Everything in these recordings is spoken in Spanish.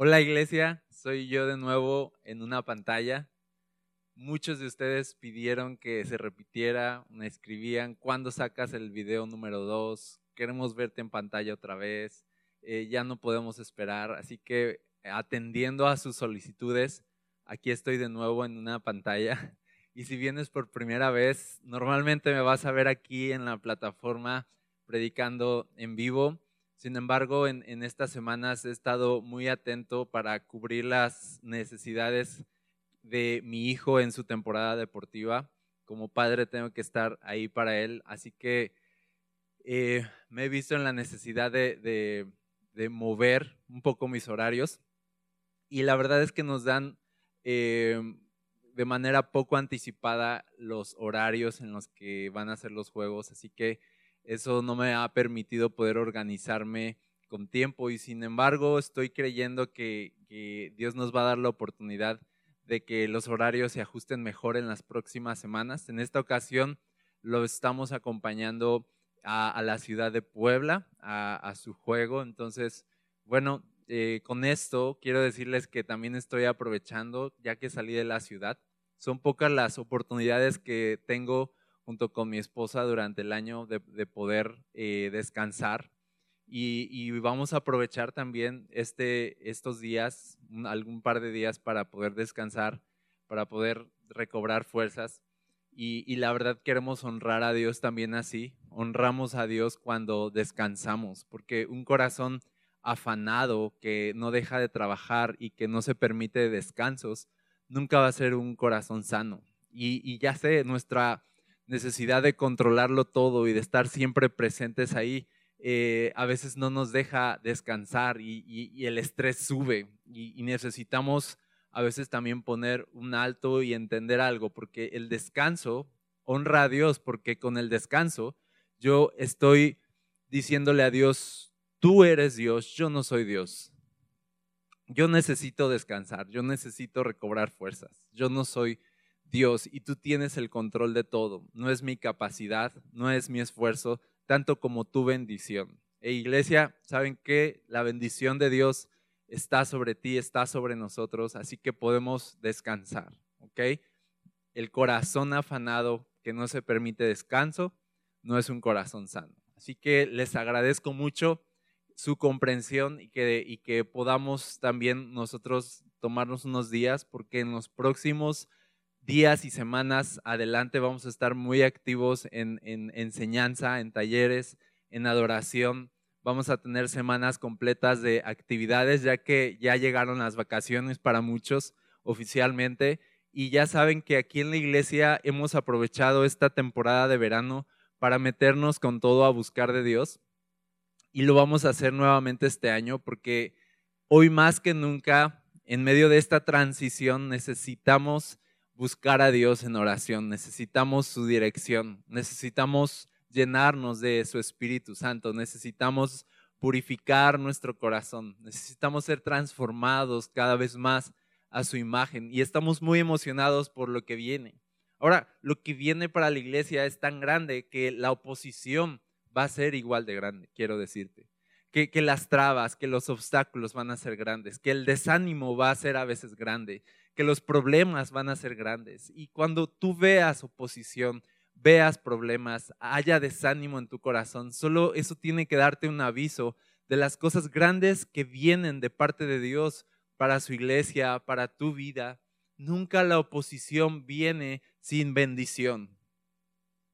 Hola iglesia, soy yo de nuevo en una pantalla. Muchos de ustedes pidieron que se repitiera, me escribían, ¿cuándo sacas el video número 2? Queremos verte en pantalla otra vez, eh, ya no podemos esperar. Así que atendiendo a sus solicitudes, aquí estoy de nuevo en una pantalla. Y si vienes por primera vez, normalmente me vas a ver aquí en la plataforma predicando en vivo sin embargo, en, estas semanas he estado muy atento para cubrir las necesidades de mi hijo en su temporada deportiva. Como padre tengo que estar ahí para él, así que eh, me he visto en la necesidad de, mover un poco mis horarios y la verdad es que nos dan eh, de manera poco anticipada los horarios en los que van a ser los juegos, así que eso no me ha permitido poder organizarme con tiempo y sin embargo estoy creyendo que, Dios nos va a dar la oportunidad de que los horarios se ajusten mejor en las próximas semanas. En esta ocasión lo estamos acompañando a, la ciudad de Puebla, a, su juego. Entonces, bueno, eh, con esto quiero decirles que también estoy aprovechando, ya que salí de la ciudad. Son pocas las oportunidades que tengo junto con mi esposa durante el año de, poder eh, descansar. Y, vamos a aprovechar también este, estos días, algún par de días para poder descansar, para poder recobrar fuerzas. Y, y, la verdad queremos honrar a Dios también así. Honramos a Dios cuando descansamos, porque un corazón afanado que no deja de trabajar y que no se permite descansos, nunca va a ser un corazón sano. Y, y ya sé, nuestra necesidad de controlarlo todo y de estar siempre presentes ahí, eh, a veces no nos deja descansar y, el estrés sube y, necesitamos a veces también poner un alto y entender algo, porque el descanso honra a Dios, porque con el descanso yo estoy diciéndole a Dios, tú eres Dios, yo no soy Dios. Yo necesito descansar, yo necesito recobrar fuerzas, yo no soy Dios y tú tienes el control de todo. No es mi capacidad, no es mi esfuerzo, tanto como tu bendición. E iglesia, ¿saben que La bendición de Dios está sobre ti, está sobre nosotros, así que podemos descansar, ¿ok? El corazón afanado que no se permite descanso no es un corazón sano. Así que les agradezco mucho su comprensión y que, y que podamos también nosotros tomarnos unos días porque en los próximos días y semanas adelante vamos a estar muy activos en, enseñanza, en talleres, en adoración. Vamos a tener semanas completas de actividades, ya que ya llegaron las vacaciones para muchos oficialmente. Y ya saben que aquí en la iglesia hemos aprovechado esta temporada de verano para meternos con todo a buscar de Dios. Y lo vamos a hacer nuevamente este año porque hoy más que nunca, en medio de esta transición, necesitamos buscar a Dios en oración, necesitamos su dirección, necesitamos llenarnos de su Espíritu Santo, necesitamos purificar nuestro corazón, necesitamos ser transformados cada vez más a su imagen. Y estamos muy emocionados por lo que viene. Ahora, lo que viene para la iglesia es tan grande que la oposición va a ser igual de grande, quiero decirte. Que, las trabas, que los obstáculos van a ser grandes, que el desánimo va a ser a veces grande, que los problemas van a ser grandes. Y cuando tú veas oposición, veas problemas, haya desánimo en tu corazón, solo eso tiene que darte un aviso de las cosas grandes que vienen de parte de Dios para su iglesia, para tu vida. Nunca la oposición viene sin bendición.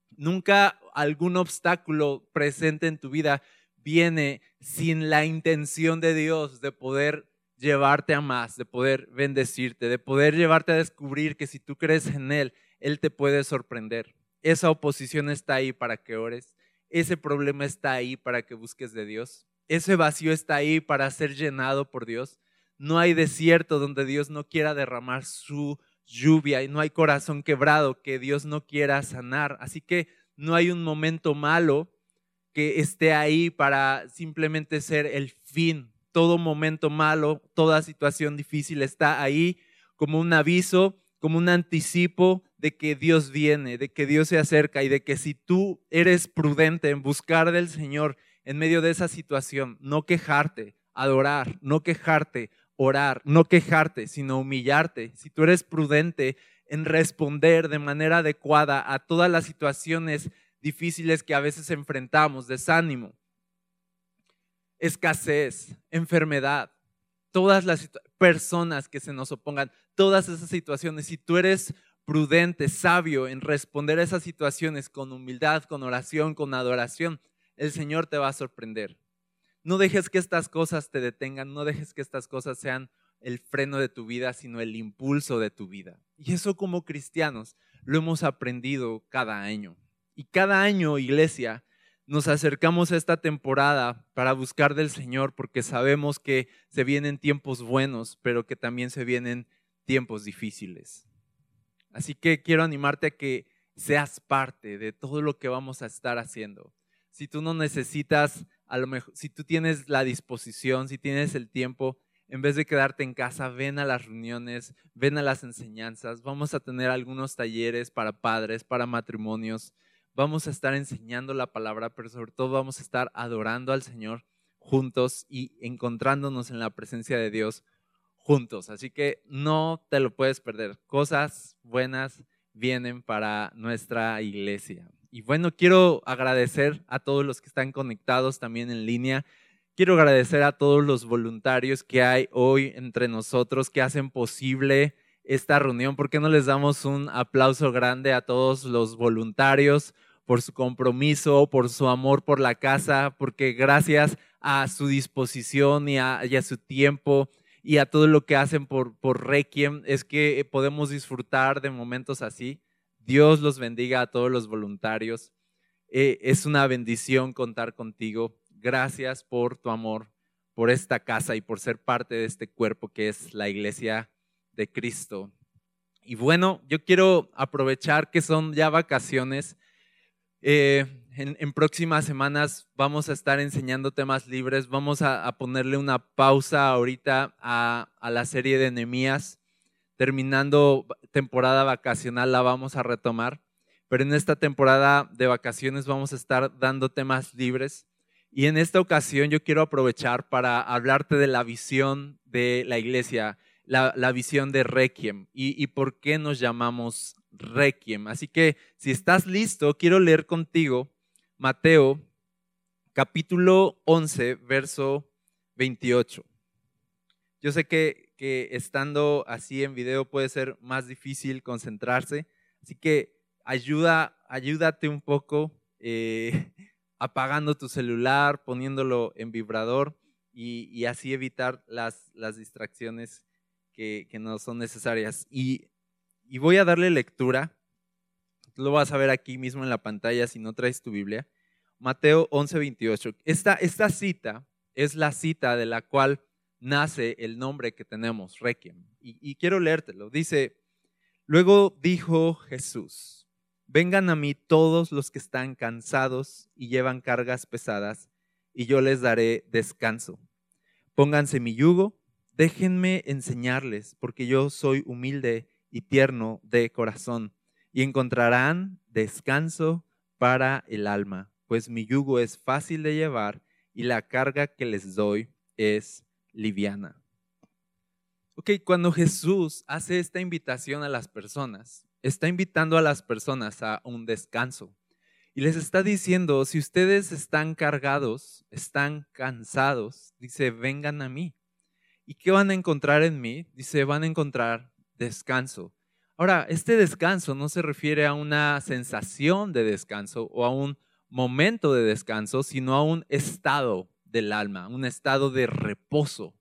Nunca algún obstáculo presente en tu vida viene sin la intención de Dios de poder llevarte a más, de poder bendecirte, de poder llevarte a descubrir que si tú crees en Él, Él te puede sorprender. Esa oposición está ahí para que ores, ese problema está ahí para que busques de Dios, ese vacío está ahí para ser llenado por Dios. No hay desierto donde Dios no quiera derramar su lluvia y no hay corazón quebrado que Dios no quiera sanar. Así que no hay un momento malo que esté ahí para simplemente ser el fin todo momento malo, toda situación difícil está ahí como un aviso, como un anticipo de que Dios viene, de que Dios se acerca y de que si tú eres prudente en buscar del Señor en medio de esa situación, no quejarte, adorar, no quejarte, orar, no quejarte, sino humillarte. Si tú eres prudente en responder de manera adecuada a todas las situaciones difíciles que a veces enfrentamos, desánimo, escasez, enfermedad, todas las personas que se nos opongan, todas esas situaciones, si tú eres prudente, sabio en responder a esas situaciones con humildad, con oración, con adoración, el Señor te va a sorprender. No dejes que estas cosas te detengan, no dejes que estas cosas sean el freno de tu vida, sino el impulso de tu vida. Y eso como cristianos lo hemos aprendido cada año. Y cada año, iglesia, nos acercamos a esta temporada para buscar del Señor porque sabemos que se vienen tiempos buenos, pero que también se vienen tiempos difíciles. Así que quiero animarte a que seas parte de todo lo que vamos a estar haciendo. Si tú no necesitas, a lo mejor, si tú tienes la disposición, si tienes el tiempo, en vez de quedarte en casa, ven a las reuniones, ven a las enseñanzas. Vamos a tener algunos talleres para padres, para matrimonios. Vamos a estar enseñando la palabra, pero sobre todo vamos a estar adorando al Señor juntos y encontrándonos en la presencia de Dios juntos. Así que no te lo puedes perder. Cosas buenas vienen para nuestra iglesia. Y bueno, quiero agradecer a todos los que están conectados también en línea. Quiero agradecer a todos los voluntarios que hay hoy entre nosotros que hacen posible esta reunión. ¿Por qué no les damos un aplauso grande a todos los voluntarios por su compromiso, por su amor por la casa? Porque gracias a su disposición y a, su tiempo y a todo lo que hacen por, Requiem es que podemos disfrutar de momentos así. Dios los bendiga a todos los voluntarios. Eh, es una bendición contar contigo. Gracias por tu amor, por esta casa y por ser parte de este cuerpo que es la iglesia de Cristo. Y bueno, yo quiero aprovechar que son ya vacaciones. Eh, en, próximas semanas vamos a estar enseñando temas libres. Vamos a, ponerle una pausa ahorita a, la serie de Nehemías. Terminando temporada vacacional la vamos a retomar. Pero en esta temporada de vacaciones vamos a estar dando temas libres. Y en esta ocasión yo quiero aprovechar para hablarte de la visión de la iglesia, la, visión de Requiem y, y por qué nos llamamos Requiem. Así que si estás listo, quiero leer contigo Mateo capítulo 11, verso 28. Yo sé que, estando así en video puede ser más difícil concentrarse, así que ayuda, ayúdate un poco eh, apagando tu celular, poniéndolo en vibrador y, así evitar las, las distracciones que, no son necesarias. Y, y voy a darle lectura lo vas a ver aquí mismo en la pantalla si no traes tu Biblia. Mateo 11, 28. Esta, esta cita es la cita de la cual nace el nombre que tenemos, Requiem. Y, y quiero leértelo. Dice, luego dijo Jesús, vengan a mí todos los que están cansados y llevan cargas pesadas, y yo les daré descanso. Pónganse mi yugo, déjenme enseñarles, porque yo soy humilde y tierno de corazón y encontrarán descanso para el alma, pues mi yugo es fácil de llevar y la carga que les doy es liviana. Ok, cuando Jesús hace esta invitación a las personas, está invitando a las personas a un descanso. Y les está diciendo, si ustedes están cargados, están cansados, dice, vengan a mí. ¿Y qué van a encontrar en mí? Dice, van a encontrar descanso. Ahora, este descanso no se refiere a una sensación de descanso o a un momento de descanso, sino a un estado del alma, un estado de reposo,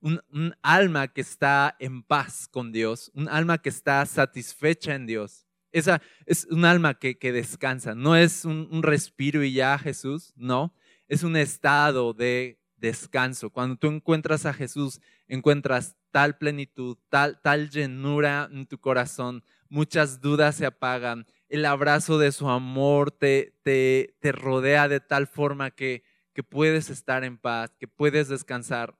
un, alma que está en paz con Dios, un alma que está satisfecha en Dios. Esa es un alma que, descansa, no es un, un respiro y ya Jesús, no, es un estado de descanso. Cuando tú encuentras a Jesús, encuentras tal plenitud, tal, tal llenura en tu corazón, muchas dudas se apagan, el abrazo de su amor te, te, te rodea de tal forma que, que puedes estar en paz, que puedes descansar.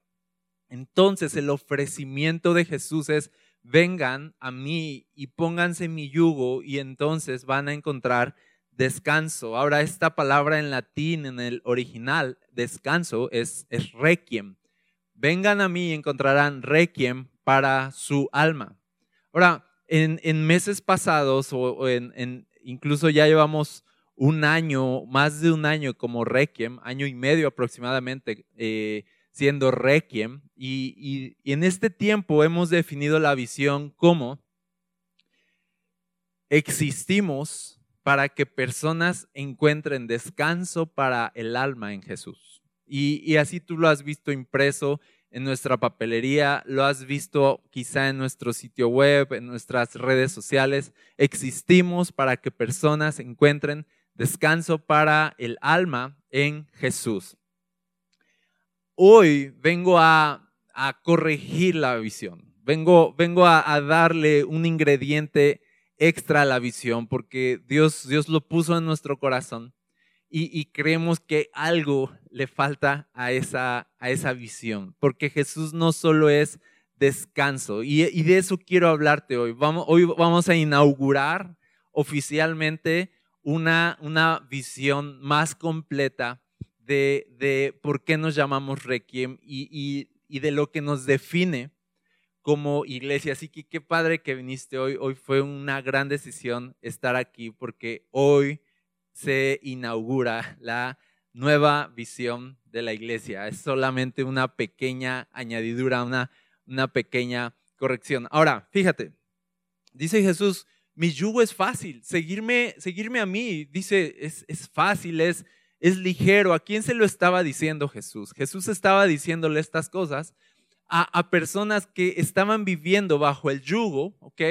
Entonces el ofrecimiento de Jesús es, vengan a mí y pónganse mi yugo y entonces van a encontrar descanso. Ahora, esta palabra en latín, en el original, descanso, es, es requiem vengan a mí y encontrarán requiem para su alma. Ahora, en, meses pasados o, en, incluso ya llevamos un año, más de un año como requiem, año y medio aproximadamente, eh, siendo requiem. y, en este tiempo hemos definido la visión como existimos para que personas encuentren descanso para el alma en Jesús. Y, así tú lo has visto impreso en nuestra papelería, lo has visto quizá en nuestro sitio web, en nuestras redes sociales. Existimos para que personas encuentren descanso para el alma en Jesús. Hoy vengo a, corregir la visión, vengo, vengo a, a darle un ingrediente extra la visión porque Dios, Dios lo puso en nuestro corazón y, creemos que algo le falta a esa, a esa visión, porque Jesús no solo es descanso y, de eso quiero hablarte hoy. Vamos, hoy vamos a inaugurar oficialmente una, una visión más completa de, de por qué nos llamamos Requiem y, y de lo que nos define como iglesia. Así que qué padre que viniste hoy. Hoy fue una gran decisión estar aquí porque hoy se inaugura la nueva visión de la iglesia. Es solamente una pequeña añadidura, una, una pequeña corrección. Ahora, fíjate, dice Jesús, mi yugo es fácil, seguirme, seguirme a mí, dice, es, es fácil, es, es ligero. ¿A quién se lo estaba diciendo Jesús? Jesús estaba diciéndole estas cosas a, personas que estaban viviendo bajo el yugo, ¿ok?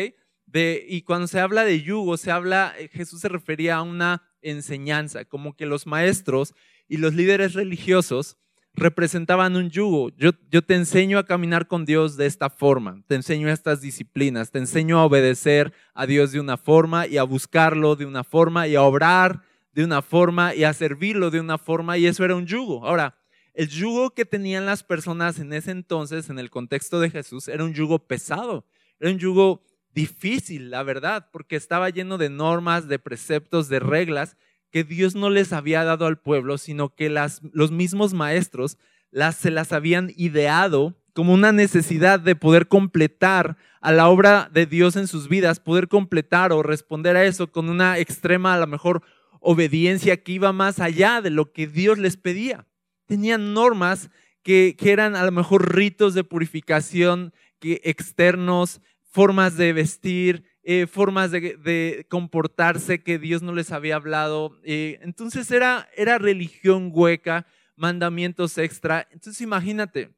De, y cuando se habla de yugo, se habla, eh, Jesús se refería a una enseñanza, como que los maestros y los líderes religiosos representaban un yugo. Yo, yo te enseño a caminar con Dios de esta forma, te enseño estas disciplinas, te enseño a obedecer a Dios de una forma y a buscarlo de una forma y a obrar de una forma y a servirlo de una forma y eso era un yugo. Ahora, el yugo que tenían las personas en ese entonces, en el contexto de Jesús, era un yugo pesado, era un yugo difícil, la verdad, porque estaba lleno de normas, de preceptos, de reglas que Dios no les había dado al pueblo, sino que las, los mismos maestros las, se las habían ideado como una necesidad de poder completar a la obra de Dios en sus vidas, poder completar o responder a eso con una extrema, a lo mejor, obediencia que iba más allá de lo que Dios les pedía. Tenían normas que, eran a lo mejor ritos de purificación que, externos, formas de vestir, eh, formas de, comportarse que Dios no les había hablado. Eh, entonces era, era religión hueca, mandamientos extra. Entonces imagínate,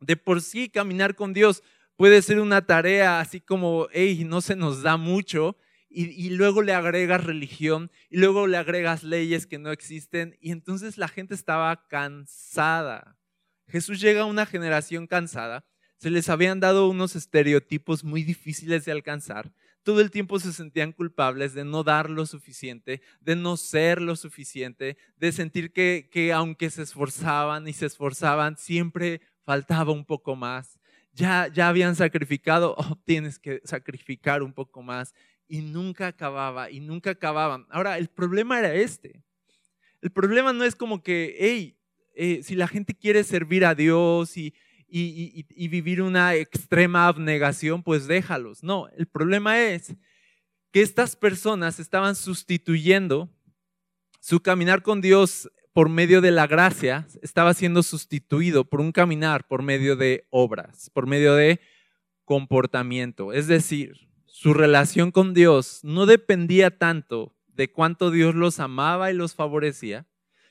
de por sí caminar con Dios puede ser una tarea así como, hey, no se nos da mucho, y, luego le agregas religión y luego le agregas leyes que no existen y entonces la gente estaba cansada. Jesús llega a una generación cansada, se les habían dado unos estereotipos muy difíciles de alcanzar, todo el tiempo se sentían culpables de no dar lo suficiente, de no ser lo suficiente, de sentir que, que aunque se esforzaban y se esforzaban, siempre faltaba un poco más. Ya, ya habían sacrificado, oh, tienes que sacrificar un poco más y nunca acababa y nunca acababan. Ahora, el problema era este. El problema no es como que, hey, eh, si la gente quiere servir a Dios y, y, vivir una extrema abnegación, pues déjalos. No, el problema es que estas personas estaban sustituyendo su caminar con Dios por medio de la gracia, estaba siendo sustituido por un caminar por medio de obras, por medio de comportamiento. Es decir, su relación con Dios no dependía tanto de cuánto Dios los amaba y los favorecía,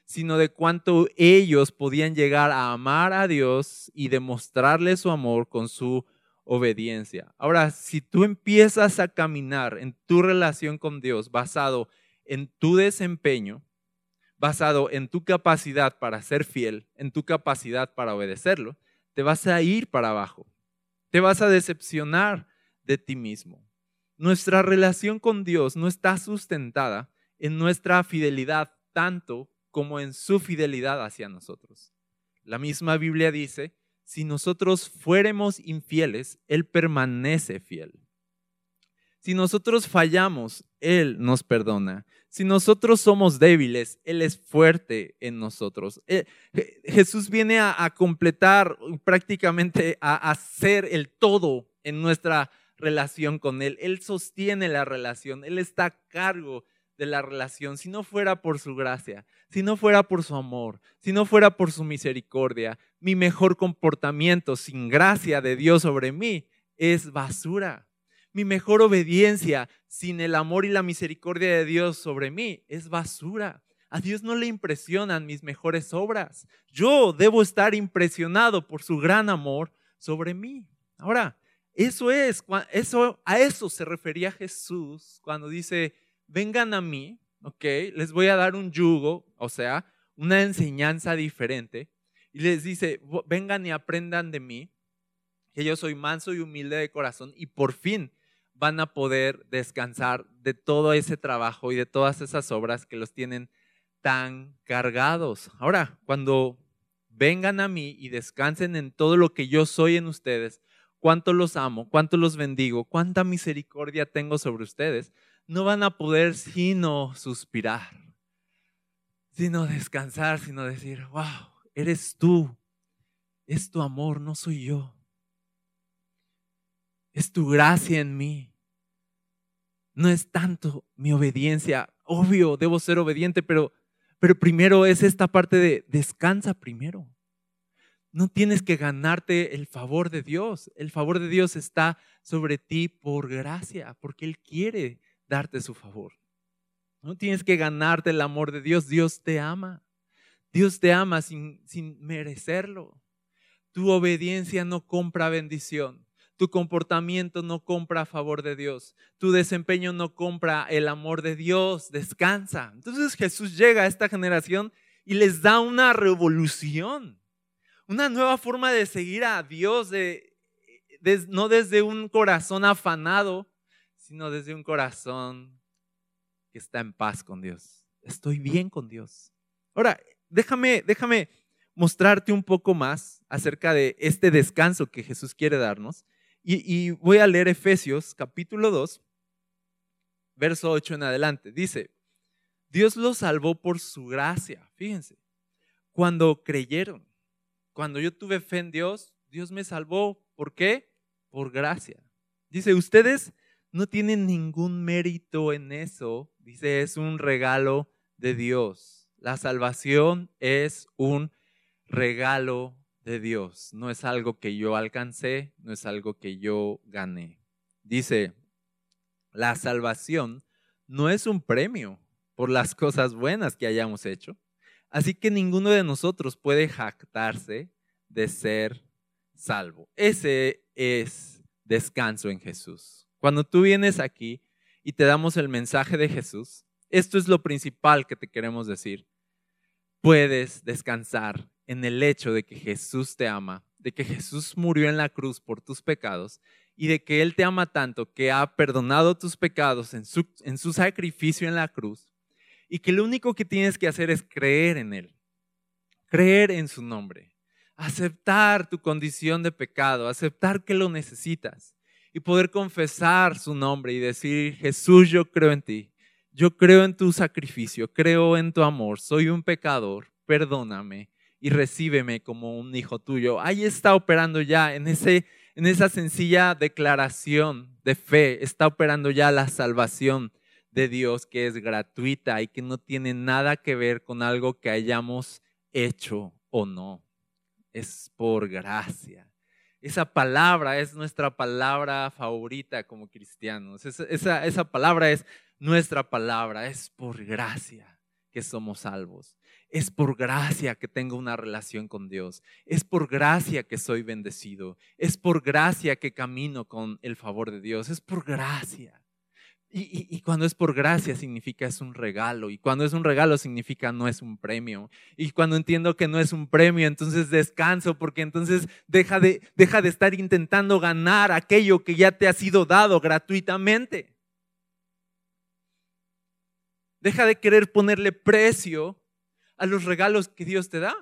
sino de cuánto ellos podían llegar a amar a Dios y demostrarle su amor con su obediencia. Ahora, si tú empiezas a caminar en tu relación con Dios basado en tu desempeño, basado en tu capacidad para ser fiel, en tu capacidad para obedecerlo, te vas a ir para abajo. Te vas a decepcionar de ti mismo. Nuestra relación con Dios no está sustentada en nuestra fidelidad tanto como en su fidelidad hacia nosotros. La misma Biblia dice, si nosotros fuéramos infieles, Él permanece fiel. Si nosotros fallamos, Él nos perdona. Si nosotros somos débiles, Él es fuerte en nosotros. Eh, Jesús viene a, completar prácticamente, a hacer el todo en nuestra relación con Él. Él sostiene la relación, Él está a cargo de la relación. Si no fuera por su gracia, si no fuera por su amor, si no fuera por su misericordia, mi mejor comportamiento sin gracia de Dios sobre mí es basura mi mejor obediencia sin el amor y la misericordia de Dios sobre mí es basura. A Dios no le impresionan mis mejores obras. Yo debo estar impresionado por su gran amor sobre mí. Ahora, eso es, eso, a eso se refería Jesús cuando dice, vengan a mí, ¿ok? Les voy a dar un yugo, o sea, una enseñanza diferente. Y les dice, vengan y aprendan de mí, que yo soy manso y humilde de corazón, y por fin van a poder descansar de todo ese trabajo y de todas esas obras que los tienen tan cargados. Ahora, cuando vengan a mí y descansen en todo lo que yo soy en ustedes, cuánto los amo, cuánto los bendigo, cuánta misericordia tengo sobre ustedes, no van a poder sino suspirar, sino descansar, sino decir, wow, eres tú, es tu amor, no soy yo. Es tu gracia en mí. No es tanto mi obediencia. Obvio, debo ser obediente, pero, pero primero es esta parte de descansa primero. No tienes que ganarte el favor de Dios. El favor de Dios está sobre ti por gracia, porque Él quiere darte su favor. No tienes que ganarte el amor de Dios. Dios te ama. Dios te ama sin, sin merecerlo. Tu obediencia no compra bendición. Tu comportamiento no compra favor de Dios. Tu desempeño no compra el amor de Dios. Descansa. Entonces Jesús llega a esta generación y les da una revolución. Una nueva forma de seguir a Dios, no desde un corazón afanado, sino desde un corazón que está en paz con Dios. Estoy bien con Dios. Ahora, déjame, déjame mostrarte un poco más acerca de este descanso que Jesús quiere darnos. Y, voy a leer Efesios capítulo 2, verso 8 en adelante. Dice, Dios los salvó por su gracia. Fíjense, cuando creyeron, cuando yo tuve fe en Dios, Dios me salvó. ¿Por qué? Por gracia. Dice, ustedes no tienen ningún mérito en eso. Dice, es un regalo de Dios. La salvación es un regalo de Dios, no es algo que yo alcancé, no es algo que yo gané. Dice, la salvación no es un premio por las cosas buenas que hayamos hecho, así que ninguno de nosotros puede jactarse de ser salvo. Ese es descanso en Jesús. Cuando tú vienes aquí y te damos el mensaje de Jesús, esto es lo principal que te queremos decir. Puedes descansar en el hecho de que Jesús te ama, de que Jesús murió en la cruz por tus pecados y de que Él te ama tanto que ha perdonado tus pecados en su, en su sacrificio en la cruz y que lo único que tienes que hacer es creer en Él, creer en su nombre, aceptar tu condición de pecado, aceptar que lo necesitas y poder confesar su nombre y decir, Jesús, yo creo en ti, yo creo en tu sacrificio, creo en tu amor, soy un pecador, perdóname y recíbeme como un hijo tuyo. Ahí está operando ya en, ese, en esa sencilla declaración de fe, está operando ya la salvación de Dios que es gratuita y que no tiene nada que ver con algo que hayamos hecho o no. Es por gracia. Esa palabra es nuestra palabra favorita como cristianos. esa, esa palabra es nuestra palabra, es por gracia que somos salvos. Es por gracia que tengo una relación con Dios. Es por gracia que soy bendecido. Es por gracia que camino con el favor de Dios. Es por gracia. Y, cuando es por gracia significa es un regalo. Y cuando es un regalo significa no es un premio. Y cuando entiendo que no es un premio, entonces descanso porque entonces deja de, deja de estar intentando ganar aquello que ya te ha sido dado gratuitamente. Deja de querer ponerle precio a los regalos que Dios te da.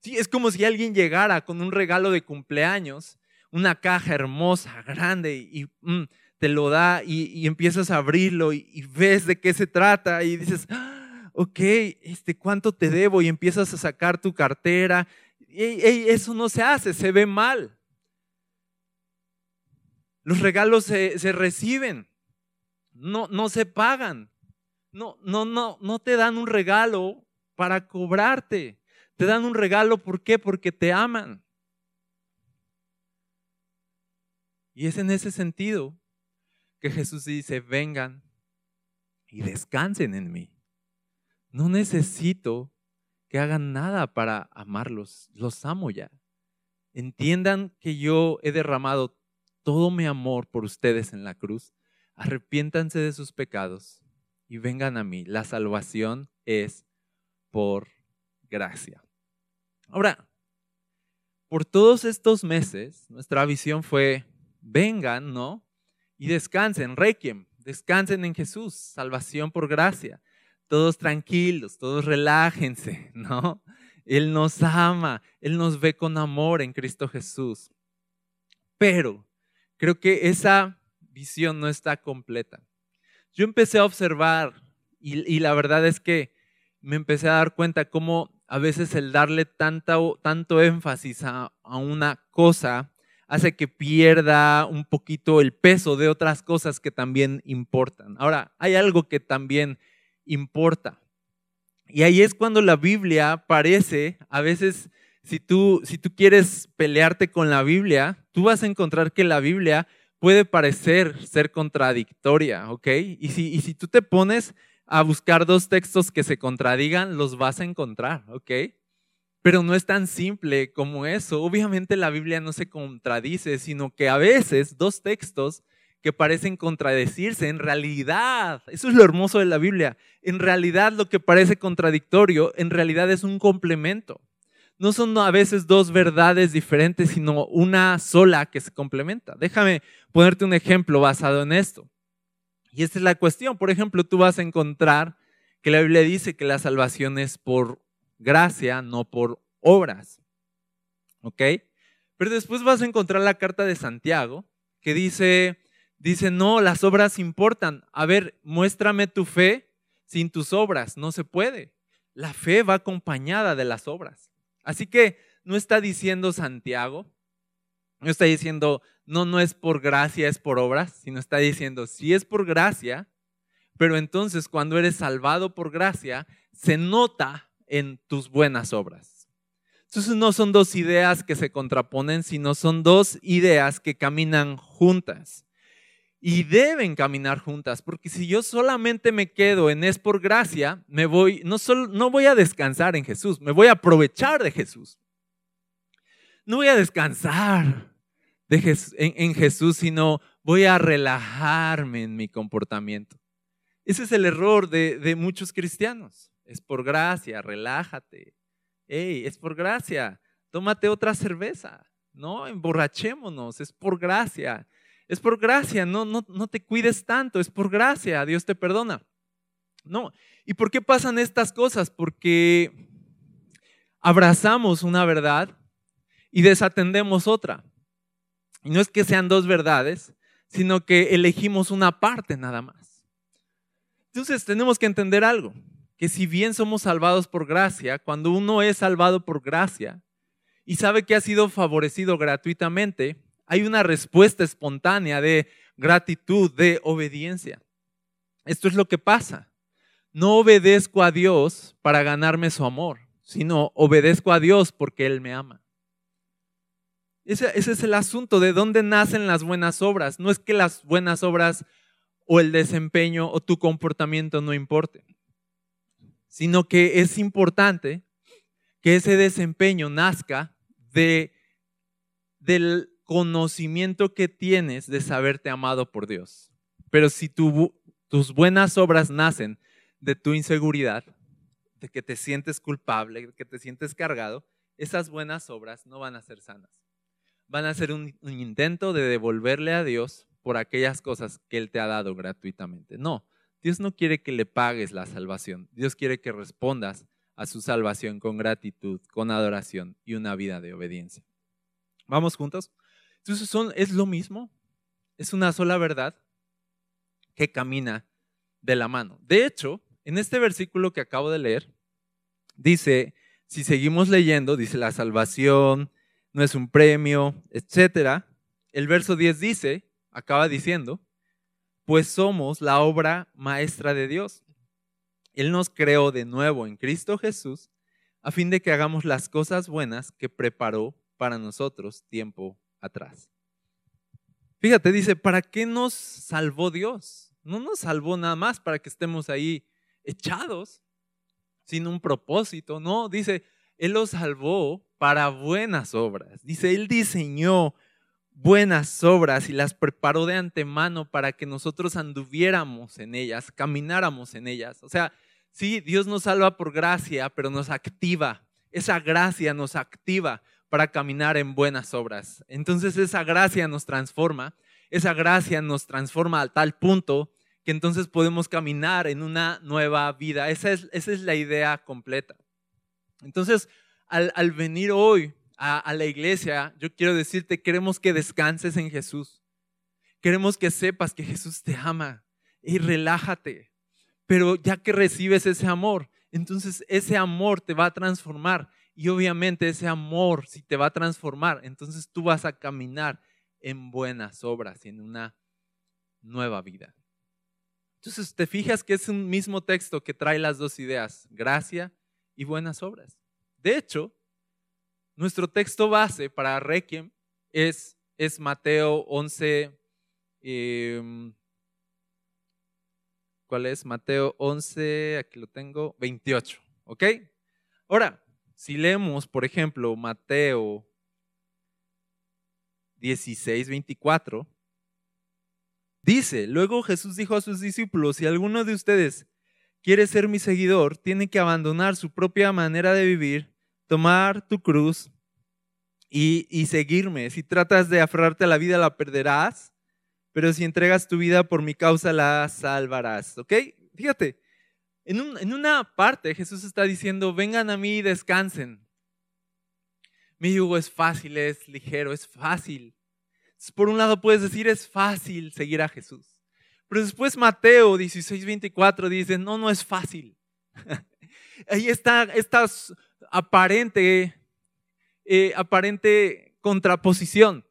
Sí, es como si alguien llegara con un regalo de cumpleaños, una caja hermosa, grande, y mm, te lo da y, empiezas a abrirlo y, ves de qué se trata y dices, ah, ok, este, ¿cuánto te debo? Y empiezas a sacar tu cartera. eso no se hace, se ve mal. Los regalos se, se reciben, no, no se pagan. No, no, no, no te dan un regalo para cobrarte. Te dan un regalo, ¿por qué? Porque te aman. Y es en ese sentido que Jesús dice, vengan y descansen en mí. No necesito que hagan nada para amarlos, los amo ya. Entiendan que yo he derramado todo mi amor por ustedes en la cruz. Arrepiéntanse de sus pecados y vengan a mí. La salvación es por gracia. Ahora, por todos estos meses, nuestra visión fue, vengan, ¿no? Y descansen, requiem, descansen en Jesús, salvación por gracia. Todos tranquilos, todos relájense, ¿no? Él nos ama, Él nos ve con amor en Cristo Jesús. Pero creo que esa visión no está completa. Yo empecé a observar y, la verdad es que me empecé a dar cuenta cómo a veces el darle tanto énfasis a, una cosa hace que pierda un poquito el peso de otras cosas que también importan. Ahora, hay algo que también importa. Y ahí es cuando la Biblia parece, a veces, si tú, si tú quieres pelearte con la Biblia, tú vas a encontrar que la Biblia puede parecer ser contradictoria, ¿ok? Y si, y si tú te pones a buscar dos textos que se contradigan, los vas a encontrar, ¿ok? Pero no es tan simple como eso. Obviamente la Biblia no se contradice, sino que a veces dos textos que parecen contradecirse, en realidad, eso es lo hermoso de la Biblia, en realidad lo que parece contradictorio, en realidad es un complemento. No son a veces dos verdades diferentes, sino una sola que se complementa. Déjame ponerte un ejemplo basado en esto. Y esta es la cuestión. Por ejemplo, tú vas a encontrar que la Biblia dice que la salvación es por gracia, no por obras. ¿Ok? Pero después vas a encontrar la carta de Santiago que dice, dice, no, las obras importan. A ver, muéstrame tu fe sin tus obras. No se puede. La fe va acompañada de las obras. Así que no está diciendo Santiago, no está diciendo, no, no es por gracia, es por obras, sino está diciendo, sí es por gracia, pero entonces cuando eres salvado por gracia, se nota en tus buenas obras. Entonces no son dos ideas que se contraponen, sino son dos ideas que caminan juntas. Y deben caminar juntas, porque si yo solamente me quedo en es por gracia, me voy, no, solo, no voy a descansar en Jesús, me voy a aprovechar de Jesús. No voy a descansar en, Jesús, sino voy a relajarme en mi comportamiento. Ese es el error de, muchos cristianos. Es por gracia, relájate. Hey, es por gracia, tómate otra cerveza. No, emborrachémonos, es por gracia. Es por gracia, no, no, no te cuides tanto, es por gracia, Dios te perdona. No, ¿y por qué pasan estas cosas? Porque abrazamos una verdad y desatendemos otra. Y no es que sean dos verdades, sino que elegimos una parte nada más. Entonces tenemos que entender algo, que si bien somos salvados por gracia, cuando uno es salvado por gracia y sabe que ha sido favorecido gratuitamente, hay una respuesta espontánea de gratitud, de obediencia. Esto es lo que pasa. No obedezco a Dios para ganarme su amor, sino obedezco a Dios porque Él me ama. Ese, es el asunto de dónde nacen las buenas obras. No es que las buenas obras o el desempeño o tu comportamiento no importe, sino que es importante que ese desempeño nazca de, del conocimiento que tienes de saberte amado por Dios. Pero si tus buenas obras nacen de tu inseguridad, de que te sientes culpable, de que te sientes cargado, esas buenas obras no van a ser sanas van a hacer un, intento de devolverle a Dios por aquellas cosas que Él te ha dado gratuitamente. No, Dios no quiere que le pagues la salvación. Dios quiere que respondas a su salvación con gratitud, con adoración y una vida de obediencia. ¿Vamos juntos? Entonces son, es lo mismo, es una sola verdad. que camina de la mano. De hecho, en este versículo que acabo de leer, dice, si seguimos leyendo, dice la salvación no es un premio, etcétera. El verso 10 dice, acaba diciendo, pues somos la obra maestra de Dios. Él nos creó de nuevo en Cristo Jesús a fin de que hagamos las cosas buenas que preparó para nosotros tiempo atrás. Fíjate, dice, ¿para qué nos salvó Dios? No nos salvó nada más para que estemos ahí echados sin un propósito, no, dice, Él los salvó para buenas obras. Dice, Él diseñó buenas obras y las preparó de antemano para que nosotros anduviéramos en ellas, camináramos en ellas. O sea, sí, Dios nos salva por gracia, pero nos activa. Esa gracia nos activa para caminar en buenas obras. Entonces esa gracia nos transforma, esa gracia nos transforma a tal punto que entonces podemos caminar en una nueva vida. Esa es, esa es la idea completa. Entonces, al, venir hoy a, la iglesia, yo quiero decirte, queremos que descanses en Jesús. Queremos que sepas que Jesús te ama y relájate. Pero ya que recibes ese amor, entonces ese amor te va a transformar. Y obviamente ese amor, si te va a transformar, entonces tú vas a caminar en buenas obras y en una nueva vida. Entonces, te fijas que es un mismo texto que trae las dos ideas, gracia y buenas obras. De hecho, nuestro texto base para Requiem es, es Mateo 11, em, ¿cuál es? Mateo 11, aquí lo tengo, 28, ¿ok? Ahora, si leemos, por ejemplo, Mateo 16, 24, Dice, luego Jesús dijo a sus discípulos, si alguno de ustedes quiere ser mi seguidor, tiene que abandonar su propia manera de vivir, tomar tu cruz y, seguirme. Si tratas de aferrarte a la vida, la perderás, pero si entregas tu vida por mi causa, la salvarás. ¿Ok? Fíjate, en, una parte Jesús está diciendo, vengan a mí y descansen. Mi yugo es fácil, es ligero, es fácil por un lado puedes decir, es fácil seguir a Jesús. Pero después Mateo 16, 24 dice, no, no es fácil. Ahí está esta aparente, eh, aparente contraposición.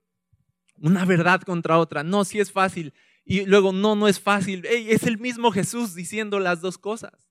Una verdad contra otra. No, sí es fácil. Y luego, no, no es fácil. es el mismo Jesús diciendo las dos cosas.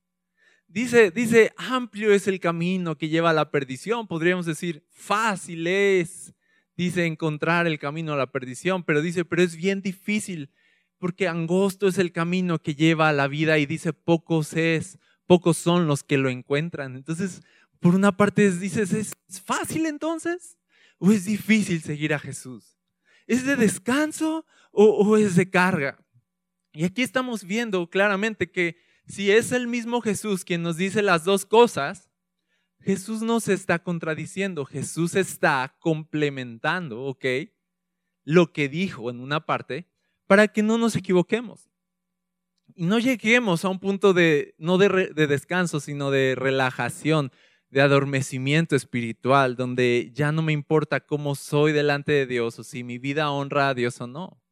Dice, dice, amplio es el camino que lleva a la perdición. Podríamos decir, fácil es dice encontrar el camino a la perdición, pero dice, pero es bien difícil porque angosto es el camino que lleva a la vida y dice, pocos es, pocos son los que lo encuentran. Entonces, por una parte dices, ¿es fácil entonces? ¿O es difícil seguir a Jesús? ¿Es de descanso o, es de carga? Y aquí estamos viendo claramente que si es el mismo Jesús quien nos dice las dos cosas, Jesús no se está contradiciendo, Jesús está complementando, ¿ok? Lo que dijo en una parte para que no nos equivoquemos. Y no lleguemos a un punto de, no de descanso, sino de relajación, de adormecimiento espiritual, donde ya no me importa cómo soy delante de Dios o si mi vida honra a Dios o no,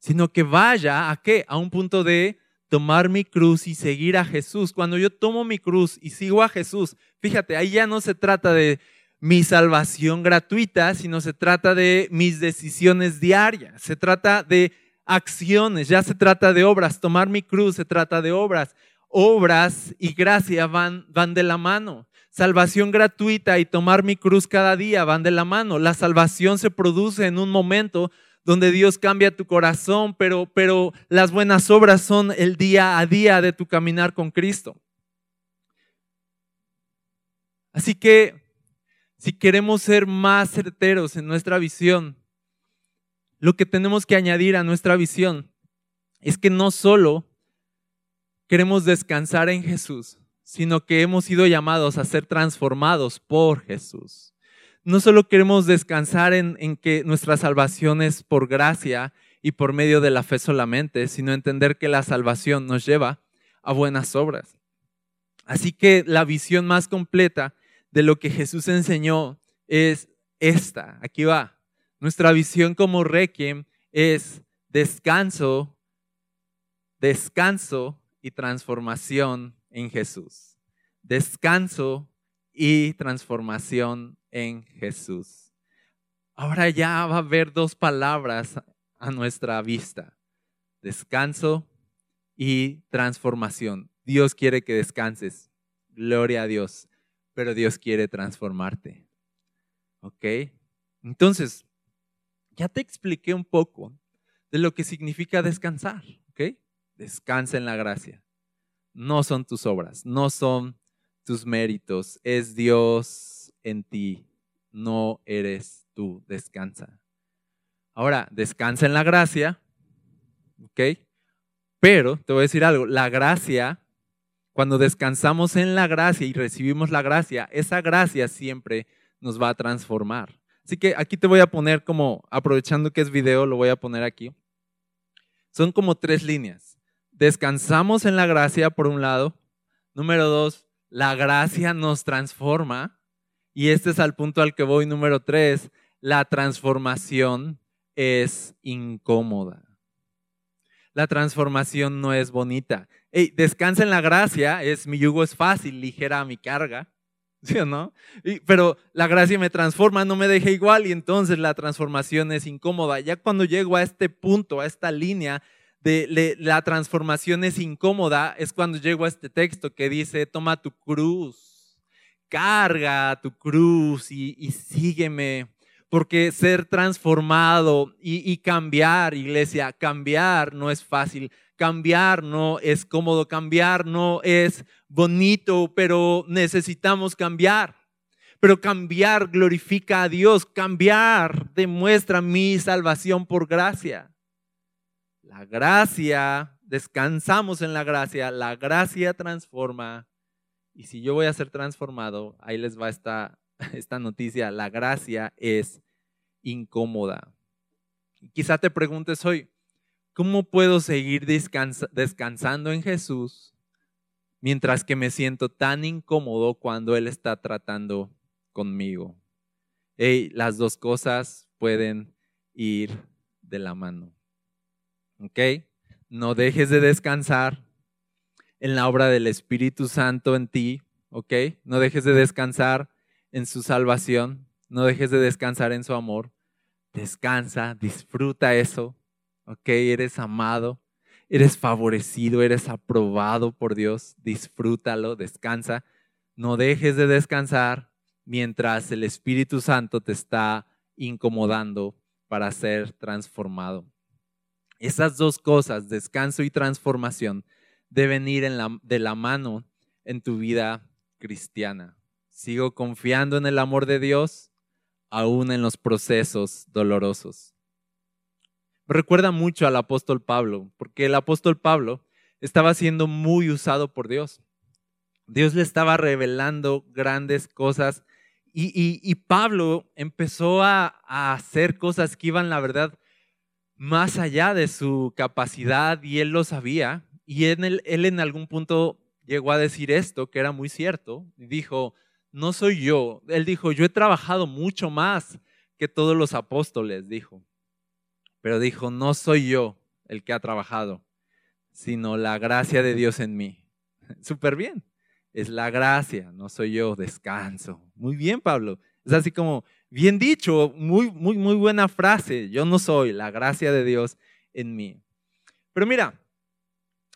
sino que vaya a qué? A un punto de tomar mi cruz y seguir a Jesús. Cuando yo tomo mi cruz y sigo a Jesús, fíjate, ahí ya no se trata de mi salvación gratuita, sino se trata de mis decisiones diarias, se trata de acciones, ya se trata de obras. Tomar mi cruz se trata de obras. Obras y gracia van, van de la mano. Salvación gratuita y tomar mi cruz cada día van de la mano. La salvación se produce en un momento donde Dios cambia tu corazón, pero, pero las buenas obras son el día a día de tu caminar con Cristo. Así que si queremos ser más certeros en nuestra visión, lo que tenemos que añadir a nuestra visión es que no solo queremos descansar en Jesús, sino que hemos sido llamados a ser transformados por Jesús no solo queremos descansar en, que nuestra salvación es por gracia y por medio de la fe solamente, sino entender que la salvación nos lleva a buenas obras. Así que la visión más completa de lo que Jesús enseñó es esta. Aquí va. Nuestra visión como requiem es descanso descanso y transformación en Jesús. Descanso y transformación en Jesús. Ahora ya va a haber dos palabras a nuestra vista. Descanso y transformación. Dios quiere que descanses. Gloria a Dios. Pero Dios quiere transformarte. ¿Ok? Entonces, ya te expliqué un poco de lo que significa descansar. ¿Ok? Descansa en la gracia. No son tus obras, no son tus méritos. Es Dios en ti. No eres tú. Descansa. Ahora, descansa en la gracia. ¿Ok? Pero te voy a decir algo, la gracia, cuando descansamos en la gracia y recibimos la gracia, esa gracia siempre nos va a transformar. Así que aquí te voy a poner como, aprovechando que es video, lo voy a poner aquí. Son como tres líneas. Descansamos en la gracia, por un lado. Número dos, la gracia nos transforma. Y este es al punto al que voy. Número tres, la transformación es incómoda. La transformación no es bonita. Hey, descansa en la gracia, es mi yugo es fácil, ligera mi carga. ¿Sí o no? pero la gracia me transforma, no me deja igual y entonces la transformación es incómoda. Ya cuando llego a este punto, a esta línea de la transformación es incómoda, es cuando llego a este texto que dice, toma tu cruz, carga tu cruz y, y sígueme porque ser transformado y, cambiar, iglesia, cambiar no es fácil, cambiar no es cómodo, cambiar no es bonito, pero necesitamos cambiar. Pero cambiar glorifica a Dios, cambiar demuestra mi salvación por gracia. La gracia, descansamos en la gracia, la gracia transforma. Y si yo voy a ser transformado, ahí les va esta esta noticia, la gracia es incómoda. Quizá te preguntes hoy, ¿cómo puedo seguir descansando en Jesús mientras que me siento tan incómodo cuando Él está tratando conmigo? las dos cosas pueden ir de la mano. ¿Ok? No dejes de descansar en la obra del Espíritu Santo en ti. ¿Ok? No dejes de descansar en su salvación, no dejes de descansar en su amor. Descansa, disfruta eso, ¿ok? Eres amado, eres favorecido, eres aprobado por Dios, disfrútalo, descansa. No dejes de descansar mientras el Espíritu Santo te está incomodando para ser transformado. Esas dos cosas, descanso y transformación, deben ir de la mano en tu vida cristiana. Sigo confiando en el amor de Dios, aún en los procesos dolorosos. Recuerda mucho al apóstol Pablo, porque el apóstol Pablo estaba siendo muy usado por Dios. Dios le estaba revelando grandes cosas y, Pablo empezó a, hacer cosas que iban, la verdad, más allá de su capacidad y él lo sabía. Y él en algún punto llegó a decir esto, que era muy cierto. Dijo, no soy yo. Él dijo, yo he trabajado mucho más que todos los apóstoles, dijo. Pero dijo, no soy yo el que ha trabajado, sino la gracia de Dios en mí. Súper bien. Es la gracia, no soy yo, descanso. Muy bien, Pablo. Es así como, bien dicho, muy, muy, muy buena frase. Yo no soy, la gracia de Dios en mí. Pero mira,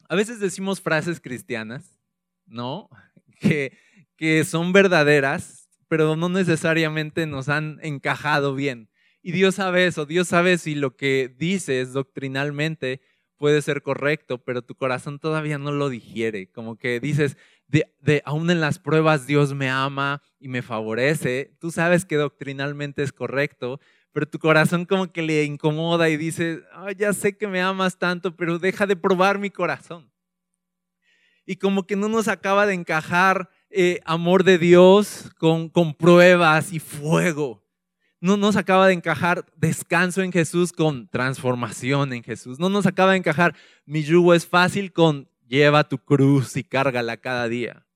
a veces decimos frases cristianas, ¿no? Que que son verdaderas, pero no necesariamente nos han encajado bien. Y Dios sabe eso, Dios sabe si lo que dices doctrinalmente puede ser correcto, pero tu corazón todavía no lo digiere. Como que dices, de, de, aún en las pruebas Dios me ama y me favorece. Tú sabes que doctrinalmente es correcto, pero tu corazón como que le incomoda y dice, ya sé que me amas tanto, pero deja de probar mi corazón. Y como que no nos acaba de encajar eh, amor de Dios con, con pruebas y fuego. No nos acaba de encajar descanso en Jesús con transformación en Jesús. No nos acaba de encajar mi yugo es fácil con lleva tu cruz y cárgala cada día.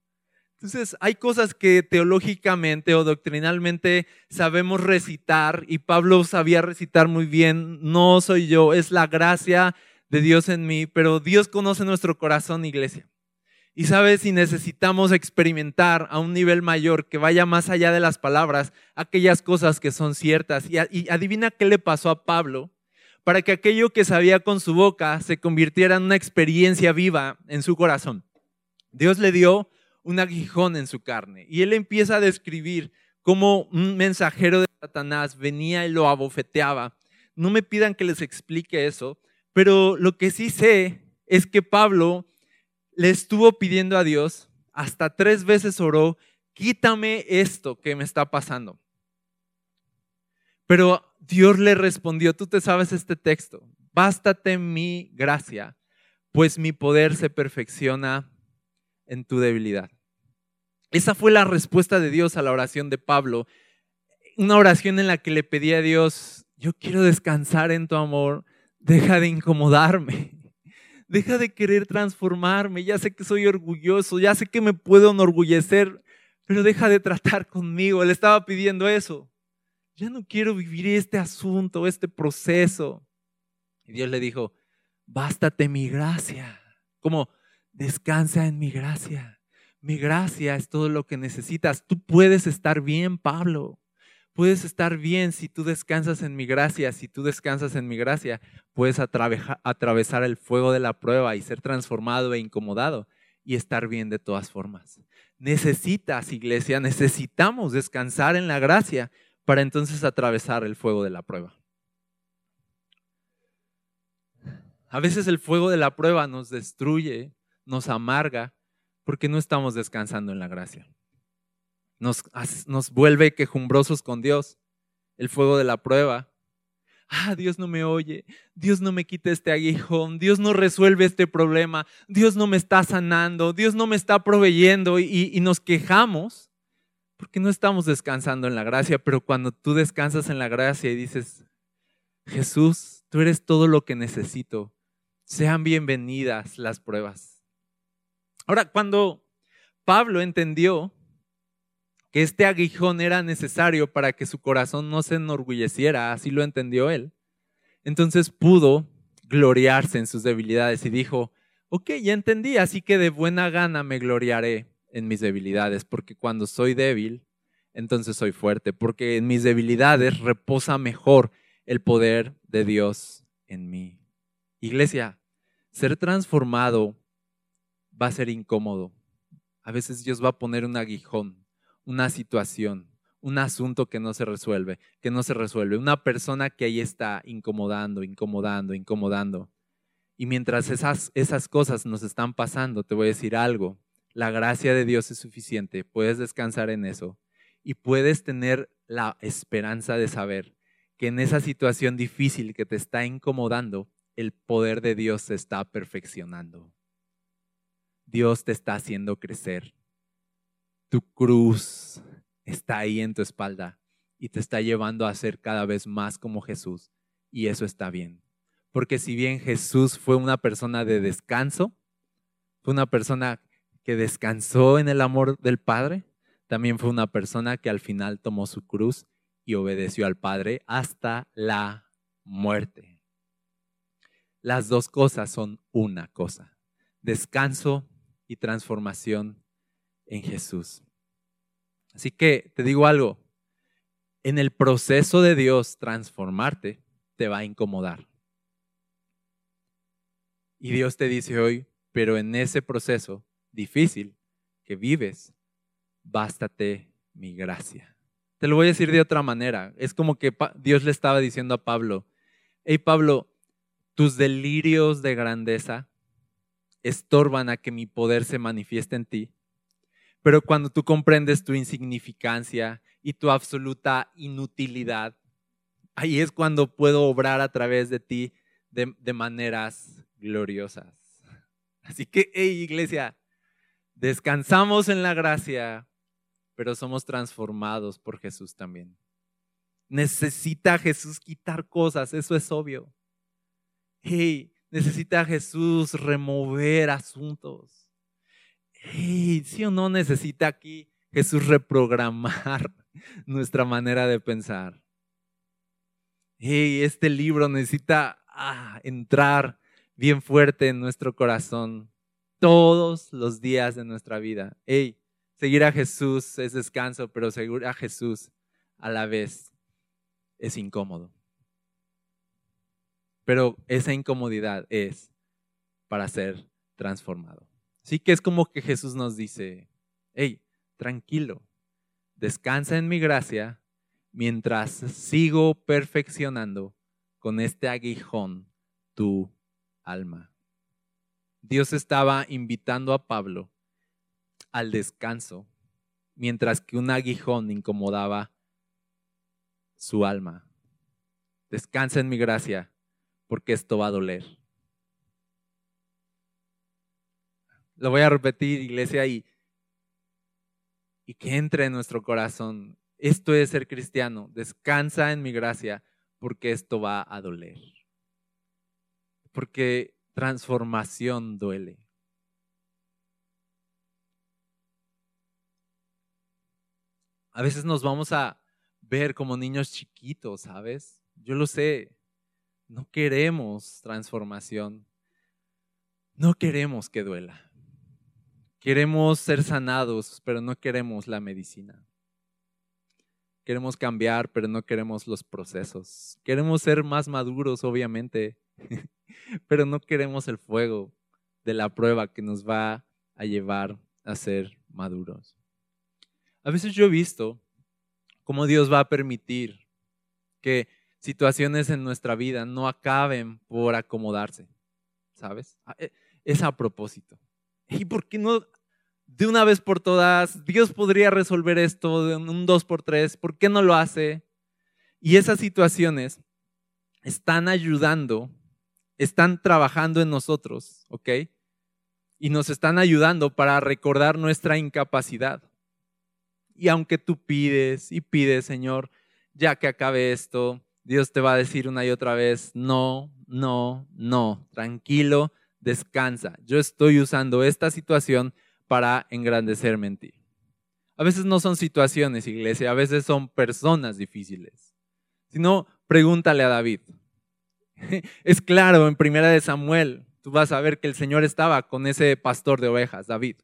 Entonces, hay cosas que teológicamente o doctrinalmente sabemos recitar y Pablo sabía recitar muy bien. No soy yo, es la gracia de Dios en mí, pero Dios conoce nuestro corazón, iglesia. Y sabe si necesitamos experimentar a un nivel mayor que vaya más allá de las palabras, aquellas cosas que son ciertas. Y, adivina qué le pasó a Pablo para que aquello que sabía con su boca se convirtiera en una experiencia viva en su corazón. Dios le dio un aguijón en su carne y él empieza a describir cómo un mensajero de Satanás venía y lo abofeteaba. No me pidan que les explique eso, pero lo que sí sé es que Pablo le estuvo pidiendo a Dios, hasta tres veces oró, quítame esto que me está pasando. Pero Dios le respondió, tú te sabes este texto, bástate mi gracia, pues mi poder se perfecciona en tu debilidad. Esa fue la respuesta de Dios a la oración de Pablo, una oración en la que le pedía a Dios, yo quiero descansar en tu amor, deja de incomodarme, deja de querer transformarme, ya sé que soy orgulloso, ya sé que me puedo enorgullecer, pero deja de tratar conmigo. Él estaba pidiendo eso. Ya no quiero vivir este asunto, este proceso. Y Dios le dijo, bástate mi gracia. Como, descansa en mi gracia. Mi gracia es todo lo que necesitas. Tú puedes estar bien, Pablo. Puedes estar bien si tú descansas en mi gracia. Si tú descansas en mi gracia, puedes atravesar el fuego de la prueba y ser transformado e incomodado y estar bien de todas formas. Necesitas, iglesia, necesitamos descansar en la gracia para entonces atravesar el fuego de la prueba. A veces el fuego de la prueba nos destruye, nos amarga, porque no estamos descansando en la gracia. Nos, nos vuelve quejumbrosos con Dios. El fuego de la prueba. Ah, Dios no me oye, Dios no me quita este aguijón, Dios no resuelve este problema, Dios no me está sanando, Dios no me está proveyendo y, y nos quejamos porque no estamos descansando en la gracia, pero cuando tú descansas en la gracia y dices, Jesús, tú eres todo lo que necesito, sean bienvenidas las pruebas. Ahora, cuando Pablo entendió que este aguijón era necesario para que su corazón no se enorgulleciera, así lo entendió él, entonces pudo gloriarse en sus debilidades y dijo, ok, ya entendí, así que de buena gana me gloriaré en mis debilidades, porque cuando soy débil, entonces soy fuerte, porque en mis debilidades reposa mejor el poder de Dios en mí. Iglesia, ser transformado va a ser incómodo. A veces Dios va a poner un aguijón, una situación, un asunto que no se resuelve, que no se resuelve, una persona que ahí está incomodando, incomodando, incomodando. Y mientras esas, esas cosas nos están pasando, te voy a decir algo, la gracia de Dios es suficiente, puedes descansar en eso y puedes tener la esperanza de saber que en esa situación difícil que te está incomodando, el poder de Dios se está perfeccionando. Dios te está haciendo crecer. Tu cruz está ahí en tu espalda y te está llevando a ser cada vez más como Jesús. Y eso está bien. Porque si bien Jesús fue una persona de descanso, fue una persona que descansó en el amor del Padre, también fue una persona que al final tomó su cruz y obedeció al Padre hasta la muerte. Las dos cosas son una cosa. Descanso y transformación en Jesús. Así que te digo algo, en el proceso de Dios transformarte te va a incomodar. Y Dios te dice hoy, pero en ese proceso difícil que vives, bástate mi gracia. Te lo voy a decir de otra manera. Es como que Dios le estaba diciendo a Pablo, hey Pablo, tus delirios de grandeza estorban a que mi poder se manifieste en ti. Pero cuando tú comprendes tu insignificancia y tu absoluta inutilidad, ahí es cuando puedo obrar a través de ti de, maneras gloriosas. Así que, hey iglesia, descansamos en la gracia, pero somos transformados por Jesús también. Necesita Jesús quitar cosas, eso es obvio. Necesita Jesús remover asuntos. ¿Sí o no necesita aquí Jesús reprogramar nuestra manera de pensar? Este libro necesita ah, entrar bien fuerte en nuestro corazón todos los días de nuestra vida. Hey, seguir a Jesús es descanso, pero seguir a Jesús a la vez es incómodo. Pero esa incomodidad es para ser transformado. Así que es como que Jesús nos dice, hey, tranquilo, descansa en mi gracia mientras sigo perfeccionando con este aguijón tu alma. Dios estaba invitando a Pablo al descanso, mientras que un aguijón incomodaba su alma. Descansa en mi gracia, porque esto va a doler. Lo voy a repetir, iglesia, y, y que entre en nuestro corazón. Esto es ser cristiano. Descansa en mi gracia, porque esto va a doler. Porque transformación duele. A veces nos vamos a ver como niños chiquitos, ¿sabes? Yo lo sé. No queremos transformación. No queremos que duela. Queremos ser sanados, pero no queremos la medicina. Queremos cambiar, pero no queremos los procesos. Queremos ser más maduros, obviamente, pero no queremos el fuego de la prueba que nos va a llevar a ser maduros. A veces yo he visto cómo Dios va a permitir que situaciones en nuestra vida no acaben por acomodarse, ¿sabes? Ah, e, es a propósito. ¿Y por qué no de una vez por todas? Dios podría resolver esto de un dos por tres, ¿por qué no lo hace? Y esas situaciones están ayudando están trabajando en nosotros, ¿ok? Y nos están ayudando para recordar nuestra incapacidad. Y aunque tú pides y pides, Señor, ya que acabe esto, Dios te va a decir una y otra vez, no, no, no, tranquilo, descansa. Yo estoy usando esta situación para engrandecerme en ti. A veces no son situaciones, iglesia, a veces son personas difíciles. Si no, pregúntale a David. Es claro, en Primera de Samuel, tú vas a ver que el Señor estaba con ese pastor de ovejas, David.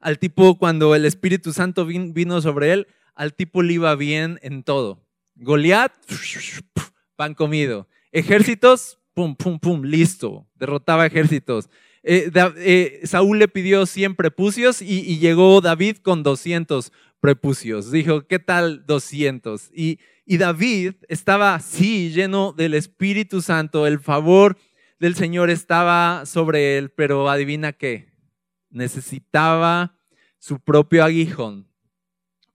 Al tipo, cuando el Espíritu Santo vino sobre él, al tipo le iba bien en todo. Goliat, pan comido. Ejércitos, pum, pum, pum, listo. Derrotaba ejércitos. Eh, eh, Saúl le pidió 100 prepucios y, y, llegó David con 200 prepucios. Dijo, ¿qué tal 200? Y y David estaba así, lleno del Espíritu Santo, el favor del Señor estaba sobre él, pero adivina qué, necesitaba su propio aguijón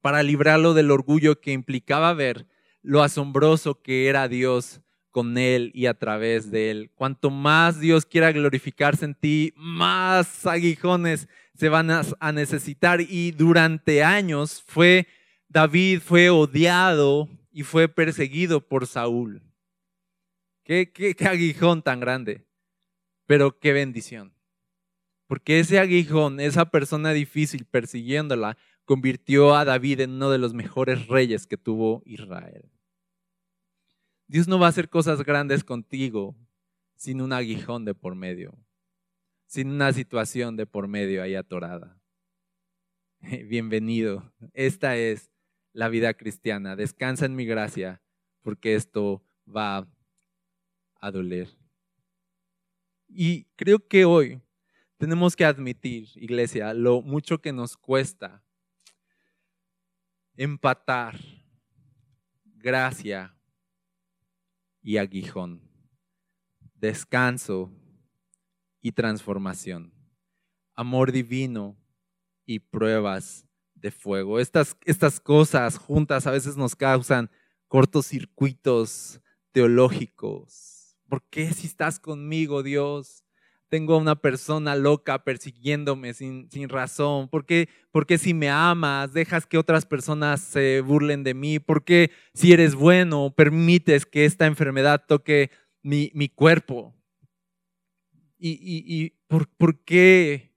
para librarlo del orgullo que implicaba ver lo asombroso que era Dios con él y a través de él. Cuanto más Dios quiera glorificarse en ti, más aguijones se van a necesitar. Y durante años fue David fue odiado y fue perseguido por Saúl. Qué, qué, aguijón tan grande, pero qué bendición. Porque ese aguijón, esa persona difícil persiguiéndola, convirtió a David en uno de los mejores reyes que tuvo Israel. Dios no va a hacer cosas grandes contigo sin un aguijón de por medio, sin una situación de por medio ahí atorada. Bienvenido. Esta es la vida cristiana. Descansa en mi gracia porque esto va a doler. Y creo que hoy tenemos que admitir, iglesia, lo mucho que nos cuesta empatar gracia y aguijón, descanso y transformación, amor divino y pruebas de fuego. Estas, estas cosas juntas a veces nos causan cortocircuitos teológicos. ¿Por qué si estás conmigo, Dios? Tengo a una persona loca persiguiéndome sin, sin razón. ¿Por qué, ¿Por qué si me amas dejas que otras personas se burlen de mí? ¿Por qué si eres bueno permites que esta enfermedad toque mi, mi cuerpo? ¿Y, y, y por, por qué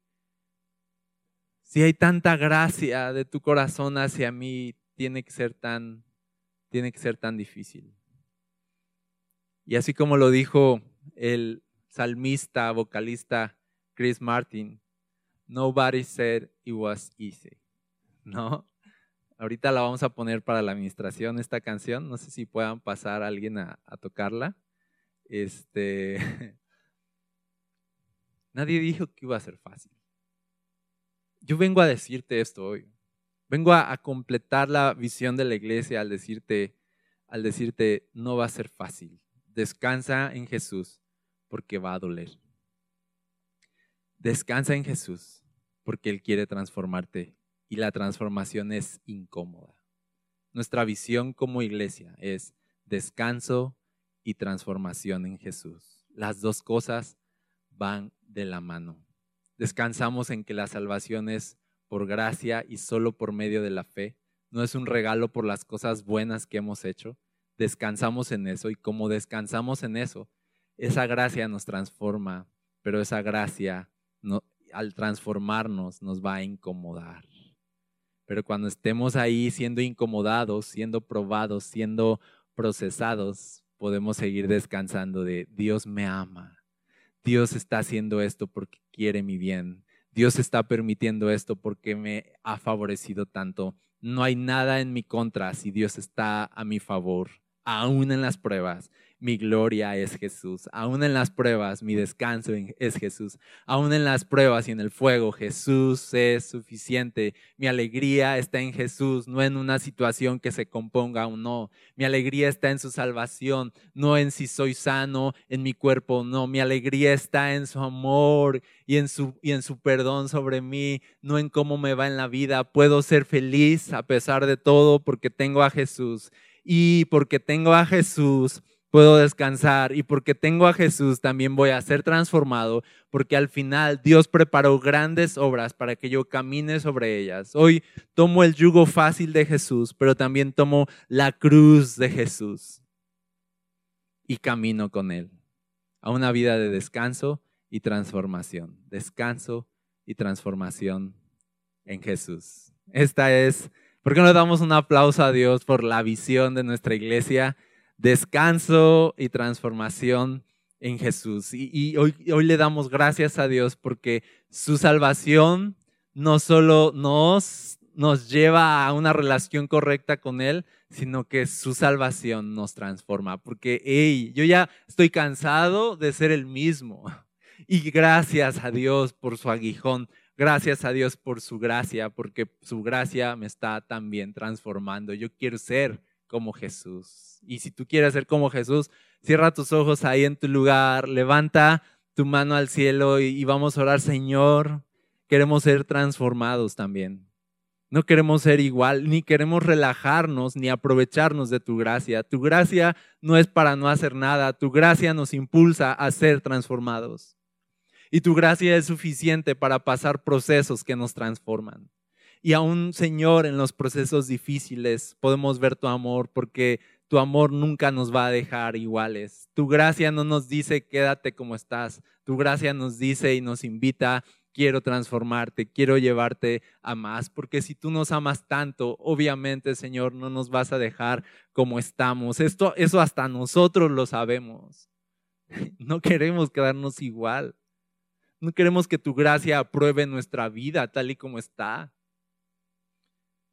si hay tanta gracia de tu corazón hacia mí, tiene que ser tan, tiene que ser tan difícil. Y así como lo dijo el salmista, vocalista Chris Martin, Nobody said it was easy. ¿No? Ahorita la vamos a poner para la administración esta canción. No sé si puedan pasar a alguien a, a tocarla. Este, nadie dijo que iba a ser fácil. Yo vengo a decirte esto hoy. Vengo a, completar la visión de la iglesia al decirte, al decirte, no va a ser fácil. Descansa en Jesús porque va a doler. Descansa en Jesús porque Él quiere transformarte y la transformación es incómoda. Nuestra visión como iglesia es descanso y transformación en Jesús. Las dos cosas van de la mano. Descansamos en que la salvación es por gracia y solo por medio de la fe. No es un regalo por las cosas buenas que hemos hecho. Descansamos en eso y como descansamos en eso, esa gracia nos transforma, pero esa gracia al transformarnos nos va a incomodar. Pero cuando estemos ahí siendo incomodados, siendo probados, siendo procesados, podemos seguir descansando de Dios me ama. Dios está haciendo esto porque quiere mi bien. Dios está permitiendo esto porque me ha favorecido tanto. No hay nada en mi contra si Dios está a mi favor, aún en las pruebas mi gloria es Jesús. Aún en las pruebas, mi descanso es Jesús. Aún en las pruebas y en el fuego, Jesús es suficiente. Mi alegría está en Jesús, no en una situación que se componga o no. Mi alegría está en su salvación, no en si soy sano en mi cuerpo o no. Mi alegría está en su amor y en su, y en su perdón sobre mí, no en cómo me va en la vida. Puedo ser feliz a pesar de todo porque tengo a Jesús. Y porque tengo a Jesús, puedo descansar y porque tengo a Jesús también voy a ser transformado, porque al final Dios preparó grandes obras para que yo camine sobre ellas. Hoy tomo el yugo fácil de Jesús, pero también tomo la cruz de Jesús y camino con Él a una vida de descanso y transformación. Descanso y transformación en Jesús. Esta es, ¿por qué no damos un aplauso a Dios por la visión de nuestra iglesia? descanso y transformación en Jesús. Y, hoy, hoy, le damos gracias a Dios porque su salvación no solo nos, nos lleva a una relación correcta con Él, sino que su salvación nos transforma. Porque, hey, yo ya estoy cansado de ser el mismo. Y gracias a Dios por su aguijón. Gracias a Dios por su gracia, porque su gracia me está también transformando. Yo quiero ser como Jesús. Y si tú quieres ser como Jesús, cierra tus ojos ahí en tu lugar, levanta tu mano al cielo y, vamos a orar, Señor, queremos ser transformados también. No queremos ser igual, ni queremos relajarnos, ni aprovecharnos de tu gracia. Tu gracia no es para no hacer nada, tu gracia nos impulsa a ser transformados. Y tu gracia es suficiente para pasar procesos que nos transforman. Y aún, Señor, en los procesos difíciles podemos ver tu amor porque tu amor nunca nos va a dejar iguales. Tu gracia no nos dice quédate como estás. Tu gracia nos dice y nos invita, quiero transformarte, quiero llevarte a más. Porque si tú nos amas tanto, obviamente, Señor, no nos vas a dejar como estamos. Esto, eso hasta nosotros lo sabemos. No queremos quedarnos igual. No queremos que tu gracia apruebe nuestra vida tal y como está.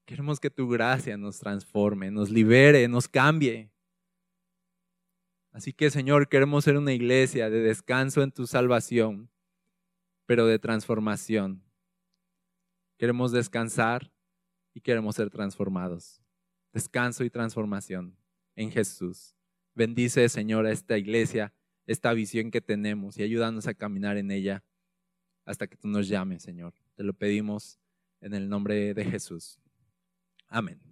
Queremos que tu gracia nos transforme, nos libere, nos cambie. Así que Señor, queremos ser una iglesia de descanso en tu salvación, pero de transformación. Queremos descansar y queremos ser transformados. Descanso y transformación en Jesús. Bendice, Señor, a esta iglesia, esta visión que tenemos y ayúdanos a caminar en ella hasta que tú nos llames, Señor. Te lo pedimos en el nombre de Jesús. Amén.